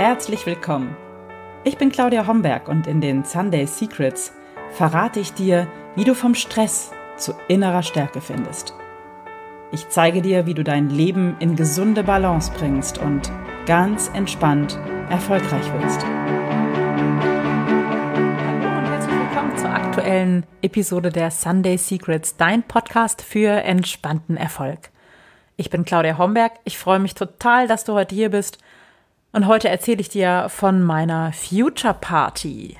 herzlich willkommen. Ich bin Claudia Homberg und in den Sunday Secrets verrate ich dir, wie du vom Stress zu innerer Stärke findest. Ich zeige dir, wie du dein Leben in gesunde Balance bringst und ganz entspannt erfolgreich wirst. Hallo und herzlich willkommen zur aktuellen Episode der Sunday Secrets, dein Podcast für entspannten Erfolg. Ich bin Claudia Homberg. Ich freue mich total, dass du heute hier bist und heute erzähle ich dir von meiner Future Party.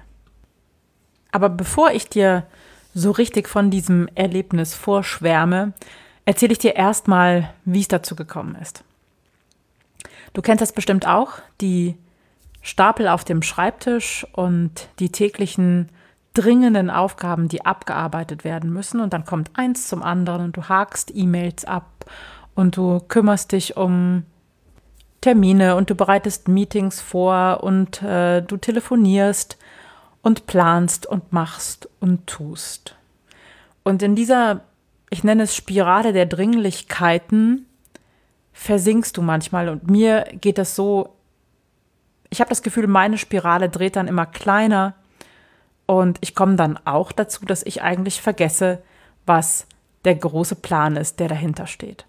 Aber bevor ich dir so richtig von diesem Erlebnis vorschwärme, erzähle ich dir erstmal, wie es dazu gekommen ist. Du kennst das bestimmt auch, die Stapel auf dem Schreibtisch und die täglichen dringenden Aufgaben, die abgearbeitet werden müssen. Und dann kommt eins zum anderen und du hakst E-Mails ab und du kümmerst dich um Termine und du bereitest Meetings vor und äh, du telefonierst und planst und machst und tust. Und in dieser, ich nenne es Spirale der Dringlichkeiten, versinkst du manchmal. Und mir geht das so, ich habe das Gefühl, meine Spirale dreht dann immer kleiner. Und ich komme dann auch dazu, dass ich eigentlich vergesse, was der große Plan ist, der dahinter steht.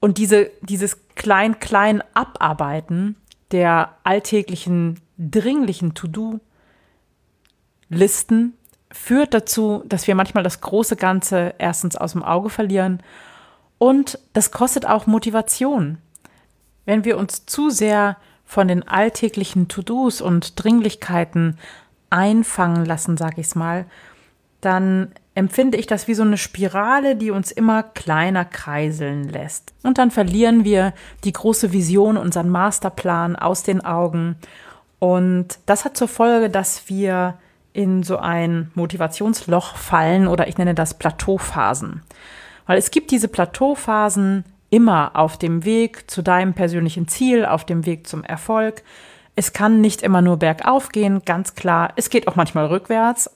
Und diese, dieses klein-klein Abarbeiten der alltäglichen, dringlichen To-Do-Listen führt dazu, dass wir manchmal das große Ganze erstens aus dem Auge verlieren und das kostet auch Motivation. Wenn wir uns zu sehr von den alltäglichen To-Dos und Dringlichkeiten einfangen lassen, sag ich's mal, dann empfinde ich das wie so eine Spirale, die uns immer kleiner kreiseln lässt. Und dann verlieren wir die große Vision, unseren Masterplan aus den Augen. Und das hat zur Folge, dass wir in so ein Motivationsloch fallen oder ich nenne das Plateauphasen. Weil es gibt diese Plateauphasen immer auf dem Weg zu deinem persönlichen Ziel, auf dem Weg zum Erfolg. Es kann nicht immer nur bergauf gehen, ganz klar. Es geht auch manchmal rückwärts,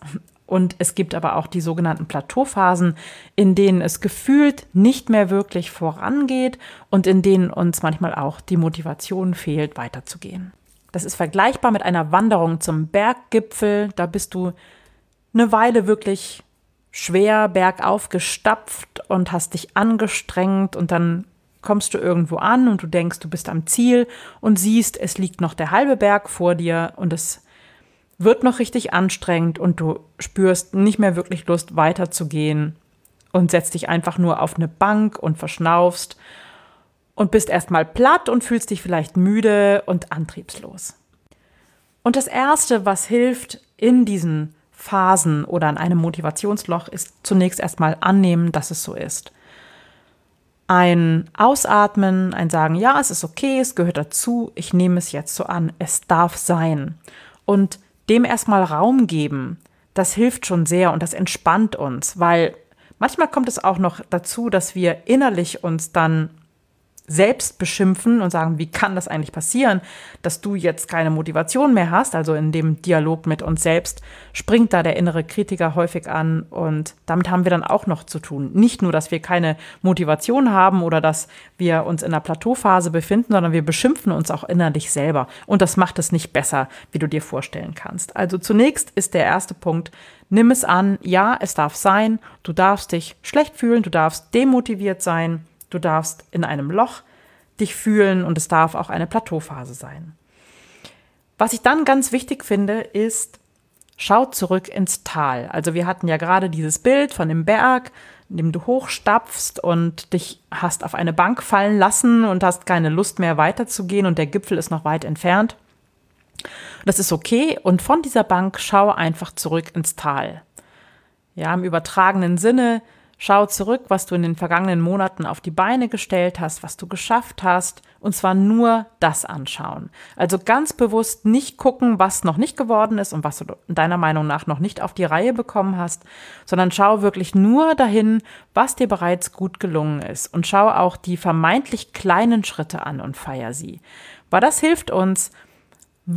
und es gibt aber auch die sogenannten Plateauphasen, in denen es gefühlt nicht mehr wirklich vorangeht und in denen uns manchmal auch die Motivation fehlt, weiterzugehen. Das ist vergleichbar mit einer Wanderung zum Berggipfel. Da bist du eine Weile wirklich schwer bergauf gestapft und hast dich angestrengt und dann kommst du irgendwo an und du denkst, du bist am Ziel und siehst, es liegt noch der halbe Berg vor dir und es wird noch richtig anstrengend und du spürst nicht mehr wirklich Lust weiterzugehen und setzt dich einfach nur auf eine Bank und verschnaufst und bist erstmal platt und fühlst dich vielleicht müde und antriebslos. Und das Erste, was hilft in diesen Phasen oder an einem Motivationsloch, ist zunächst erstmal annehmen, dass es so ist. Ein Ausatmen, ein Sagen, ja, es ist okay, es gehört dazu, ich nehme es jetzt so an, es darf sein. Und dem erstmal Raum geben, das hilft schon sehr und das entspannt uns, weil manchmal kommt es auch noch dazu, dass wir innerlich uns dann selbst beschimpfen und sagen, wie kann das eigentlich passieren, dass du jetzt keine Motivation mehr hast? Also in dem Dialog mit uns selbst springt da der innere Kritiker häufig an und damit haben wir dann auch noch zu tun. Nicht nur, dass wir keine Motivation haben oder dass wir uns in einer Plateauphase befinden, sondern wir beschimpfen uns auch innerlich selber und das macht es nicht besser, wie du dir vorstellen kannst. Also zunächst ist der erste Punkt, nimm es an, ja, es darf sein, du darfst dich schlecht fühlen, du darfst demotiviert sein, Du darfst in einem Loch dich fühlen und es darf auch eine Plateauphase sein. Was ich dann ganz wichtig finde, ist, schau zurück ins Tal. Also wir hatten ja gerade dieses Bild von dem Berg, in dem du hochstapfst und dich hast auf eine Bank fallen lassen und hast keine Lust mehr weiterzugehen und der Gipfel ist noch weit entfernt. Das ist okay und von dieser Bank schau einfach zurück ins Tal. Ja, im übertragenen Sinne, Schau zurück, was du in den vergangenen Monaten auf die Beine gestellt hast, was du geschafft hast, und zwar nur das anschauen. Also ganz bewusst nicht gucken, was noch nicht geworden ist und was du deiner Meinung nach noch nicht auf die Reihe bekommen hast, sondern schau wirklich nur dahin, was dir bereits gut gelungen ist und schau auch die vermeintlich kleinen Schritte an und feier sie. Weil das hilft uns,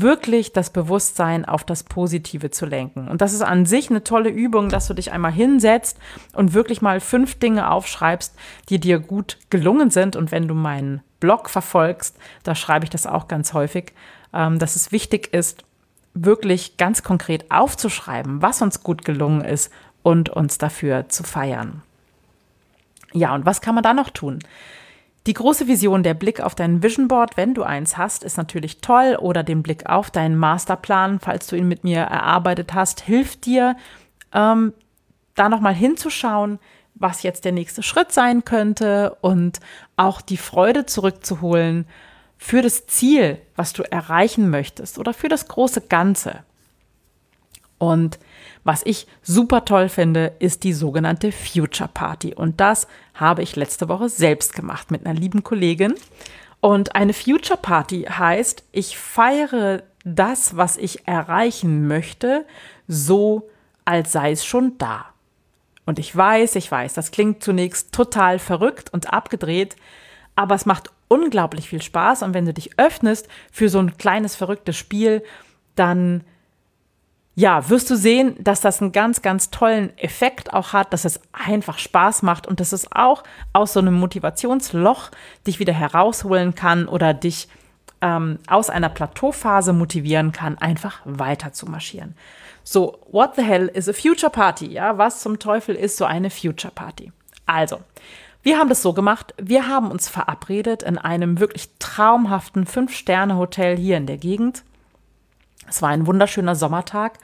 wirklich das Bewusstsein auf das Positive zu lenken. Und das ist an sich eine tolle Übung, dass du dich einmal hinsetzt und wirklich mal fünf Dinge aufschreibst, die dir gut gelungen sind. Und wenn du meinen Blog verfolgst, da schreibe ich das auch ganz häufig, ähm, dass es wichtig ist, wirklich ganz konkret aufzuschreiben, was uns gut gelungen ist und uns dafür zu feiern. Ja, und was kann man da noch tun? Die große Vision, der Blick auf dein Vision Board, wenn du eins hast, ist natürlich toll oder den Blick auf deinen Masterplan, falls du ihn mit mir erarbeitet hast, hilft dir, ähm, da nochmal hinzuschauen, was jetzt der nächste Schritt sein könnte und auch die Freude zurückzuholen für das Ziel, was du erreichen möchtest oder für das große Ganze. Und was ich super toll finde, ist die sogenannte Future Party. Und das habe ich letzte Woche selbst gemacht mit einer lieben Kollegin. Und eine Future Party heißt, ich feiere das, was ich erreichen möchte, so als sei es schon da. Und ich weiß, ich weiß, das klingt zunächst total verrückt und abgedreht, aber es macht unglaublich viel Spaß. Und wenn du dich öffnest für so ein kleines verrücktes Spiel, dann ja, wirst du sehen, dass das einen ganz, ganz tollen Effekt auch hat, dass es einfach Spaß macht und dass es auch aus so einem Motivationsloch dich wieder herausholen kann oder dich ähm, aus einer Plateauphase motivieren kann, einfach weiter zu marschieren. So, what the hell is a Future Party? Ja, was zum Teufel ist so eine Future Party? Also, wir haben das so gemacht, wir haben uns verabredet in einem wirklich traumhaften Fünf-Sterne-Hotel hier in der Gegend es war ein wunderschöner Sommertag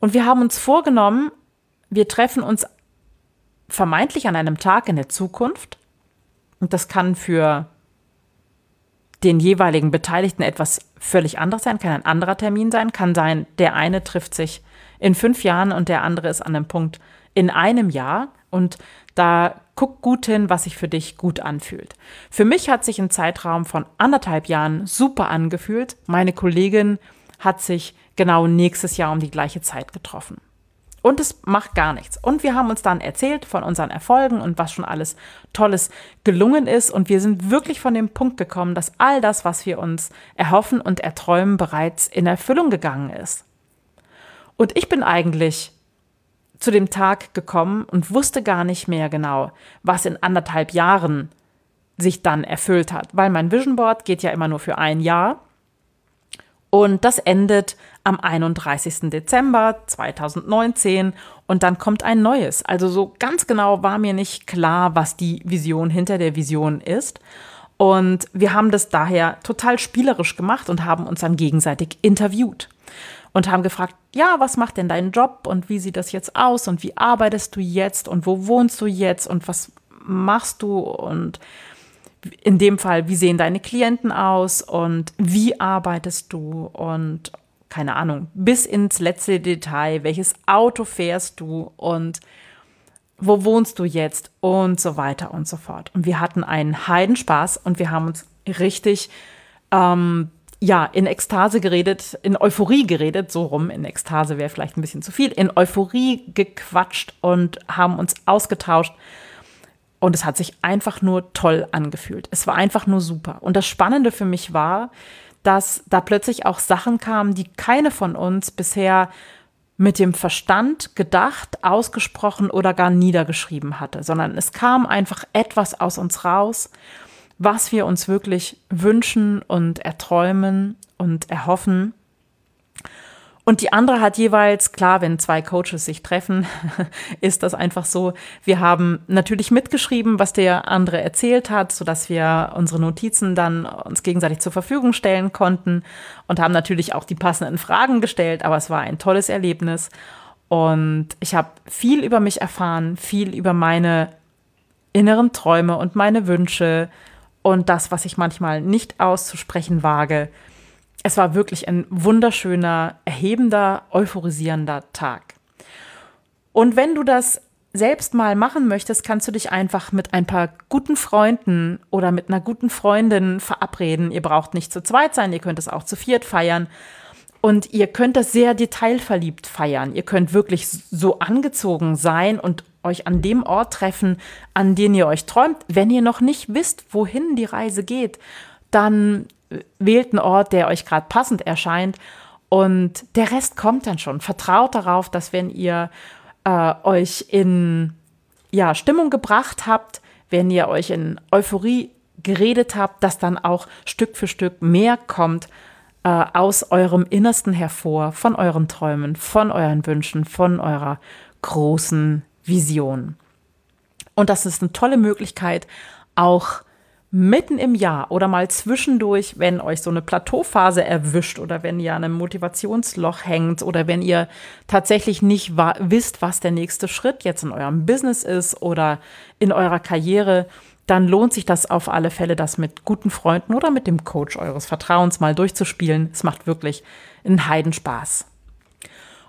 und wir haben uns vorgenommen, wir treffen uns vermeintlich an einem Tag in der Zukunft. Und das kann für den jeweiligen Beteiligten etwas völlig anderes sein, kann ein anderer Termin sein, kann sein, der eine trifft sich in fünf Jahren und der andere ist an einem Punkt in einem Jahr. Und da guck gut hin, was sich für dich gut anfühlt. Für mich hat sich ein Zeitraum von anderthalb Jahren super angefühlt. Meine Kollegin hat sich genau nächstes Jahr um die gleiche Zeit getroffen. Und es macht gar nichts. Und wir haben uns dann erzählt von unseren Erfolgen und was schon alles Tolles gelungen ist. Und wir sind wirklich von dem Punkt gekommen, dass all das, was wir uns erhoffen und erträumen, bereits in Erfüllung gegangen ist. Und ich bin eigentlich zu dem Tag gekommen und wusste gar nicht mehr genau, was in anderthalb Jahren sich dann erfüllt hat, weil mein Vision Board geht ja immer nur für ein Jahr und das endet am 31. Dezember 2019 und dann kommt ein neues. Also so ganz genau war mir nicht klar, was die Vision hinter der Vision ist. Und wir haben das daher total spielerisch gemacht und haben uns dann gegenseitig interviewt und haben gefragt, ja, was macht denn dein Job und wie sieht das jetzt aus und wie arbeitest du jetzt und wo wohnst du jetzt und was machst du und in dem Fall, wie sehen deine Klienten aus und wie arbeitest du? Und keine Ahnung, bis ins letzte Detail, welches Auto fährst du und wo wohnst du jetzt? Und so weiter und so fort. Und wir hatten einen Heidenspaß und wir haben uns richtig, ähm, ja, in Ekstase geredet, in Euphorie geredet, so rum, in Ekstase wäre vielleicht ein bisschen zu viel, in Euphorie gequatscht und haben uns ausgetauscht und es hat sich einfach nur toll angefühlt. Es war einfach nur super. Und das Spannende für mich war, dass da plötzlich auch Sachen kamen, die keine von uns bisher mit dem Verstand gedacht, ausgesprochen oder gar niedergeschrieben hatte, sondern es kam einfach etwas aus uns raus, was wir uns wirklich wünschen und erträumen und erhoffen. Und die andere hat jeweils, klar, wenn zwei Coaches sich treffen, ist das einfach so. Wir haben natürlich mitgeschrieben, was der andere erzählt hat, sodass wir unsere Notizen dann uns gegenseitig zur Verfügung stellen konnten und haben natürlich auch die passenden Fragen gestellt. Aber es war ein tolles Erlebnis. Und ich habe viel über mich erfahren, viel über meine inneren Träume und meine Wünsche und das, was ich manchmal nicht auszusprechen wage es war wirklich ein wunderschöner, erhebender, euphorisierender Tag. Und wenn du das selbst mal machen möchtest, kannst du dich einfach mit ein paar guten Freunden oder mit einer guten Freundin verabreden. Ihr braucht nicht zu zweit sein, ihr könnt es auch zu viert feiern. Und ihr könnt das sehr detailverliebt feiern. Ihr könnt wirklich so angezogen sein und euch an dem Ort treffen, an den ihr euch träumt. Wenn ihr noch nicht wisst, wohin die Reise geht, dann wählt einen Ort, der euch gerade passend erscheint und der Rest kommt dann schon. Vertraut darauf, dass wenn ihr äh, euch in ja, Stimmung gebracht habt, wenn ihr euch in Euphorie geredet habt, dass dann auch Stück für Stück mehr kommt äh, aus eurem Innersten hervor, von euren Träumen, von euren Wünschen, von eurer großen Vision. Und das ist eine tolle Möglichkeit, auch mitten im Jahr oder mal zwischendurch, wenn euch so eine Plateauphase erwischt oder wenn ihr an einem Motivationsloch hängt oder wenn ihr tatsächlich nicht wisst, was der nächste Schritt jetzt in eurem Business ist oder in eurer Karriere, dann lohnt sich das auf alle Fälle, das mit guten Freunden oder mit dem Coach eures Vertrauens mal durchzuspielen. Es macht wirklich einen Heidenspaß.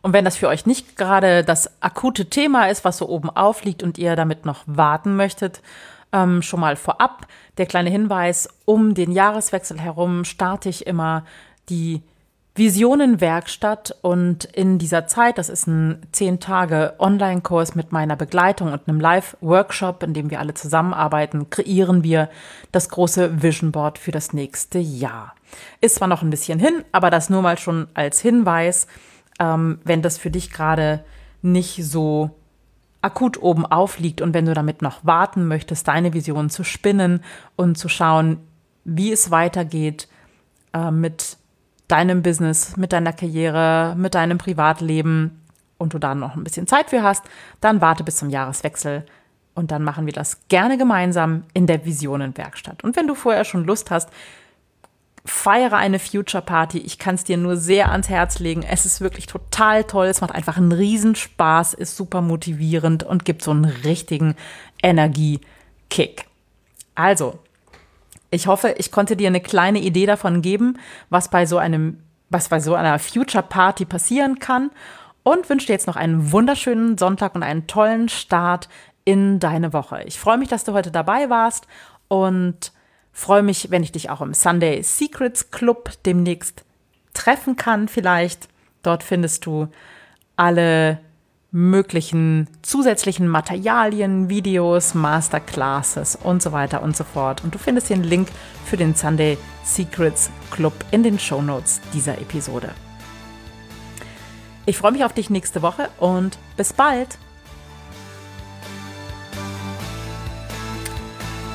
Und wenn das für euch nicht gerade das akute Thema ist, was so oben aufliegt und ihr damit noch warten möchtet, ähm, schon mal vorab der kleine Hinweis, um den Jahreswechsel herum starte ich immer die Visionenwerkstatt und in dieser Zeit, das ist ein zehn Tage Online-Kurs mit meiner Begleitung und einem Live-Workshop, in dem wir alle zusammenarbeiten, kreieren wir das große Vision Board für das nächste Jahr. Ist zwar noch ein bisschen hin, aber das nur mal schon als Hinweis, ähm, wenn das für dich gerade nicht so akut oben aufliegt und wenn du damit noch warten möchtest, deine Vision zu spinnen und zu schauen, wie es weitergeht äh, mit deinem Business, mit deiner Karriere, mit deinem Privatleben und du da noch ein bisschen Zeit für hast, dann warte bis zum Jahreswechsel und dann machen wir das gerne gemeinsam in der Visionenwerkstatt. Und wenn du vorher schon Lust hast, feiere eine Future Party. Ich kann es dir nur sehr ans Herz legen. Es ist wirklich total toll. Es macht einfach einen Riesenspaß, ist super motivierend und gibt so einen richtigen Energiekick. Also, ich hoffe, ich konnte dir eine kleine Idee davon geben, was bei so einem, was bei so einer Future Party passieren kann und wünsche dir jetzt noch einen wunderschönen Sonntag und einen tollen Start in deine Woche. Ich freue mich, dass du heute dabei warst und Freue mich, wenn ich dich auch im Sunday Secrets Club demnächst treffen kann, vielleicht. Dort findest du alle möglichen zusätzlichen Materialien, Videos, Masterclasses und so weiter und so fort. Und du findest den Link für den Sunday Secrets Club in den Show Notes dieser Episode. Ich freue mich auf dich nächste Woche und bis bald!